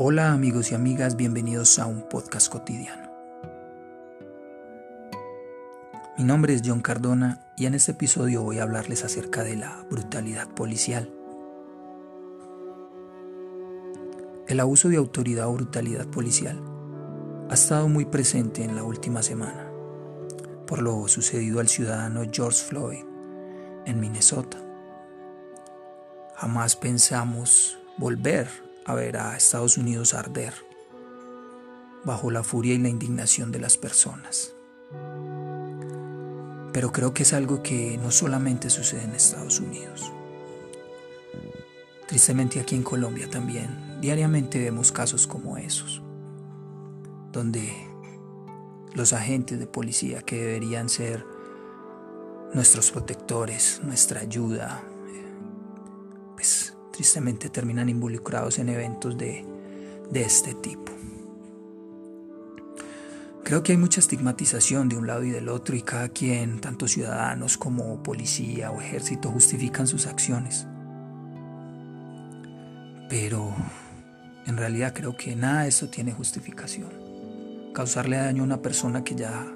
Hola amigos y amigas, bienvenidos a un podcast cotidiano. Mi nombre es John Cardona y en este episodio voy a hablarles acerca de la brutalidad policial. El abuso de autoridad o brutalidad policial ha estado muy presente en la última semana por lo sucedido al ciudadano George Floyd en Minnesota. Jamás pensamos volver a ver a Estados Unidos arder bajo la furia y la indignación de las personas. Pero creo que es algo que no solamente sucede en Estados Unidos. Tristemente aquí en Colombia también diariamente vemos casos como esos, donde los agentes de policía que deberían ser nuestros protectores, nuestra ayuda, tristemente terminan involucrados en eventos de, de este tipo. Creo que hay mucha estigmatización de un lado y del otro y cada quien, tanto ciudadanos como policía o ejército, justifican sus acciones. Pero en realidad creo que nada de esto tiene justificación causarle daño a una persona que ya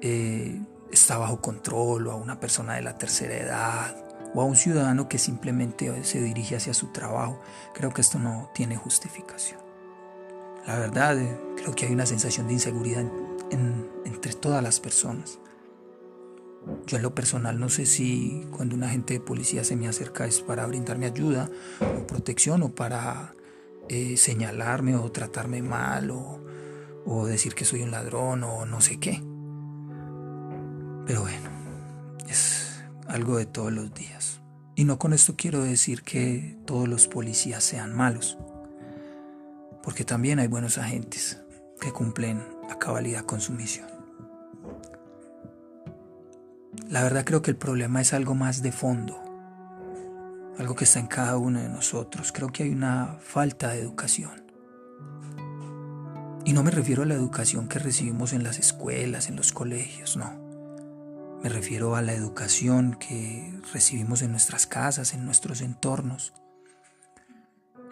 eh, está bajo control o a una persona de la tercera edad o a un ciudadano que simplemente se dirige hacia su trabajo. Creo que esto no tiene justificación. La verdad, eh, creo que hay una sensación de inseguridad entre todas las personas. Yo en lo personal no sé si cuando un agente de policía se me acerca es para brindarme ayuda o protección o para eh, señalarme o tratarme mal o, o decir que soy un ladrón o no sé qué. Pero bueno, algo de todos los días. Y no con esto quiero decir que todos los policías sean malos, porque también hay buenos agentes que cumplen a cabalidad con su misión. La verdad creo que el problema es algo más de fondo, algo que está en cada uno de nosotros. Creo que hay una falta de educación. Y no me refiero a la educación que recibimos en las escuelas, en los colegios, no. Me refiero a la educación que recibimos en nuestras casas, en nuestros entornos.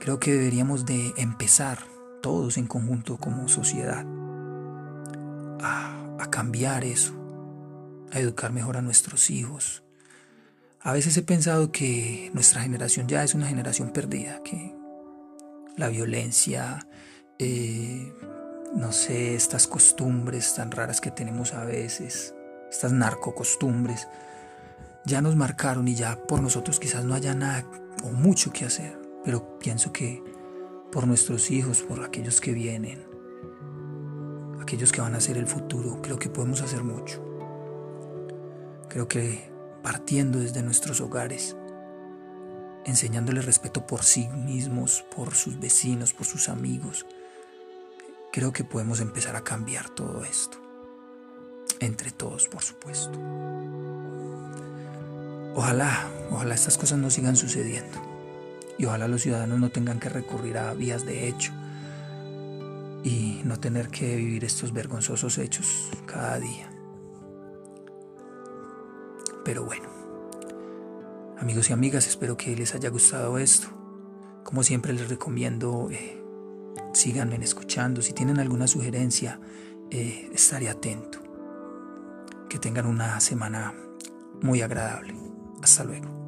Creo que deberíamos de empezar todos en conjunto como sociedad a, cambiar eso, a educar mejor a nuestros hijos. A veces he pensado que nuestra generación ya es una generación perdida, que la violencia, eh, no sé, estas costumbres tan raras que tenemos a veces, estas narcocostumbres, ya nos marcaron y ya por nosotros quizás no haya nada o mucho que hacer, pero pienso que por nuestros hijos, por aquellos que vienen, aquellos que van a ser el futuro, creo que podemos hacer mucho. Creo que partiendo desde nuestros hogares, enseñándoles respeto por sí mismos, por sus vecinos, por sus amigos, creo que podemos empezar a cambiar todo esto. Entre todos, por supuesto. Ojalá, ojalá estas cosas no sigan sucediendo. Y ojalá los ciudadanos no tengan que recurrir a vías de hecho y no tener que vivir estos vergonzosos hechos cada día. Pero bueno, amigos y amigas, espero que les haya gustado esto. Como siempre les recomiendo eh, síganme escuchando. Si tienen alguna sugerencia, eh, estaré atento. Que tengan una semana muy agradable. Hasta luego.